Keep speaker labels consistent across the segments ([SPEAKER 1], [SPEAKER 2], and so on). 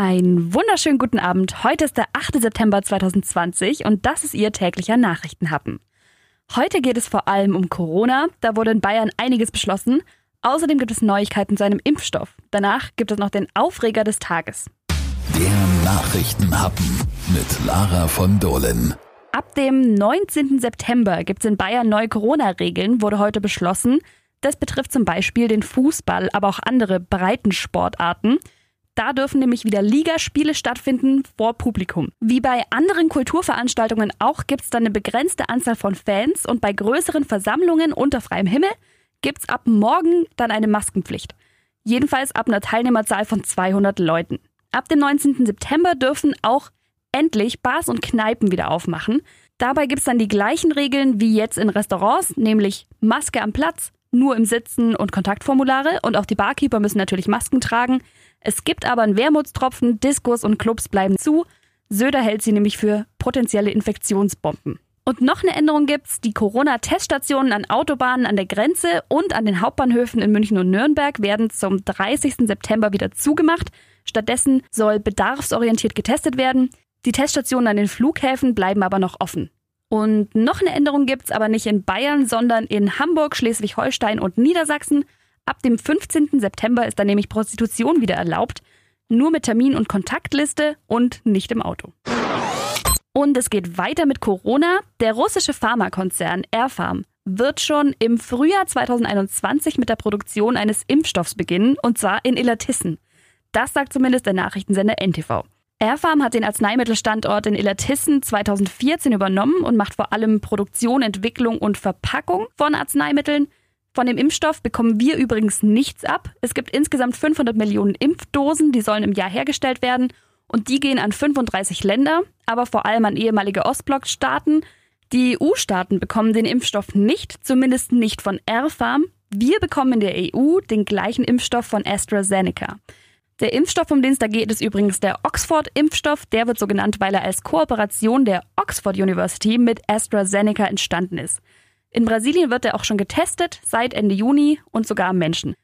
[SPEAKER 1] Einen wunderschönen guten Abend. Heute ist der 8. September 2020 und das ist Ihr täglicher Nachrichtenhappen. Heute geht es vor allem um Corona. Da wurde in Bayern einiges beschlossen. Außerdem gibt es Neuigkeiten zu einem Impfstoff. Danach gibt es noch den Aufreger des Tages.
[SPEAKER 2] Der Nachrichtenhappen mit Lara von Dohlen.
[SPEAKER 1] Ab dem 19. September gibt es in Bayern neue Corona-Regeln, wurde heute beschlossen. Das betrifft zum Beispiel den Fußball, aber auch andere Breitensportarten. Da dürfen nämlich wieder Ligaspiele stattfinden vor Publikum. Wie bei anderen Kulturveranstaltungen auch gibt es dann eine begrenzte Anzahl von Fans und bei größeren Versammlungen unter freiem Himmel gibt es ab morgen dann eine Maskenpflicht. Jedenfalls ab einer Teilnehmerzahl von 200 Leuten. Ab dem 19. September dürfen auch endlich Bars und Kneipen wieder aufmachen. Dabei gibt es dann die gleichen Regeln wie jetzt in Restaurants, nämlich Maske am Platz, nur im Sitzen und Kontaktformulare und auch die Barkeeper müssen natürlich Masken tragen. Es gibt aber einen Wermutstropfen, Diskos und Clubs bleiben zu. Söder hält sie nämlich für potenzielle Infektionsbomben. Und noch eine Änderung gibt's. Die Corona-Teststationen an Autobahnen an der Grenze und an den Hauptbahnhöfen in München und Nürnberg werden zum 30. September wieder zugemacht. Stattdessen soll bedarfsorientiert getestet werden. Die Teststationen an den Flughäfen bleiben aber noch offen. Und noch eine Änderung gibt's aber nicht in Bayern, sondern in Hamburg, Schleswig-Holstein und Niedersachsen. Ab dem 15. September ist dann nämlich Prostitution wieder erlaubt. Nur mit Termin und Kontaktliste und nicht im Auto. Und es geht weiter mit Corona. Der russische Pharmakonzern Airfarm wird schon im Frühjahr 2021 mit der Produktion eines Impfstoffs beginnen, und zwar in Illertissen. Das sagt zumindest der Nachrichtensender NTV. Airfarm hat den Arzneimittelstandort in Illertissen 2014 übernommen und macht vor allem Produktion, Entwicklung und Verpackung von Arzneimitteln. Von dem Impfstoff bekommen wir übrigens nichts ab. Es gibt insgesamt 500 Millionen Impfdosen, die sollen im Jahr hergestellt werden und die gehen an 35 Länder, aber vor allem an ehemalige Ostblockstaaten. Die EU-Staaten bekommen den Impfstoff nicht, zumindest nicht von Airfarm. Wir bekommen in der EU den gleichen Impfstoff von AstraZeneca. Der Impfstoff, um den es da geht, ist übrigens der Oxford-Impfstoff. Der wird so genannt, weil er als Kooperation der Oxford University mit AstraZeneca entstanden ist. In Brasilien wird er auch schon getestet, seit Ende Juni und sogar am Menschen.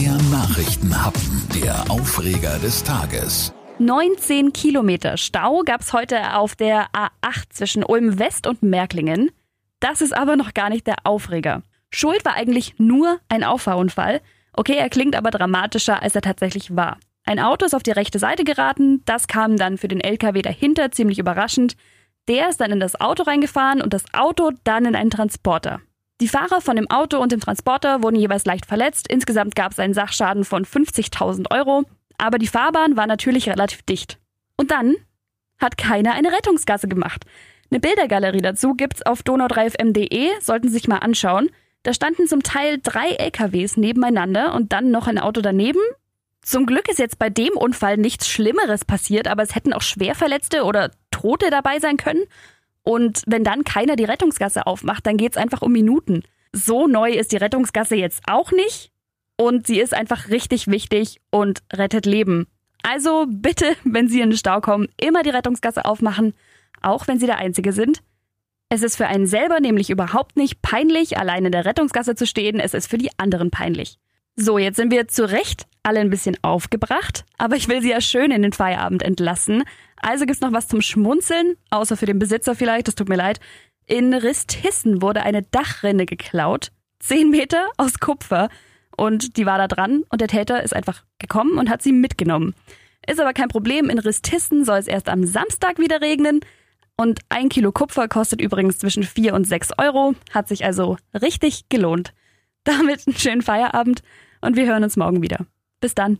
[SPEAKER 2] Der Nachrichtenhappen, der Aufreger des Tages.
[SPEAKER 1] 19 Kilometer Stau gab es heute auf der A8 zwischen Ulm West und Märklingen. Das ist aber noch gar nicht der Aufreger. Schuld war eigentlich nur ein Auffahrunfall. Okay, er klingt aber dramatischer, als er tatsächlich war. Ein Auto ist auf die rechte Seite geraten, das kam dann für den LKW dahinter ziemlich überraschend. Der ist dann in das Auto reingefahren und das Auto dann in einen Transporter. Die Fahrer von dem Auto und dem Transporter wurden jeweils leicht verletzt. Insgesamt gab es einen Sachschaden von 50.000 Euro. Aber die Fahrbahn war natürlich relativ dicht. Und dann hat keiner eine Rettungsgasse gemacht. Eine Bildergalerie dazu gibt's auf donau3fm.de, sollten Sie sich mal anschauen. Da standen zum Teil drei LKWs nebeneinander und dann noch ein Auto daneben zum Glück ist jetzt bei dem Unfall nichts Schlimmeres passiert, aber es hätten auch Schwerverletzte oder Tote dabei sein können. Und wenn dann keiner die Rettungsgasse aufmacht, dann geht es einfach um Minuten. So neu ist die Rettungsgasse jetzt auch nicht. Und sie ist einfach richtig wichtig und rettet Leben. Also bitte, wenn Sie in den Stau kommen, immer die Rettungsgasse aufmachen, auch wenn Sie der Einzige sind. Es ist für einen selber nämlich überhaupt nicht peinlich, allein in der Rettungsgasse zu stehen, es ist für die anderen peinlich. So, jetzt sind wir zu Recht alle ein bisschen aufgebracht, aber ich will sie ja schön in den Feierabend entlassen. Also gibt's noch was zum Schmunzeln, außer für den Besitzer vielleicht, das tut mir leid. In Ristissen wurde eine Dachrinne geklaut, zehn Meter aus Kupfer, und die war da dran und der Täter ist einfach gekommen und hat sie mitgenommen. Ist aber kein Problem, in Ristissen soll es erst am Samstag wieder regnen. Und ein Kilo Kupfer kostet übrigens zwischen vier und sechs Euro, hat sich also richtig gelohnt. Damit einen schönen Feierabend und wir hören uns morgen wieder. Bis dann.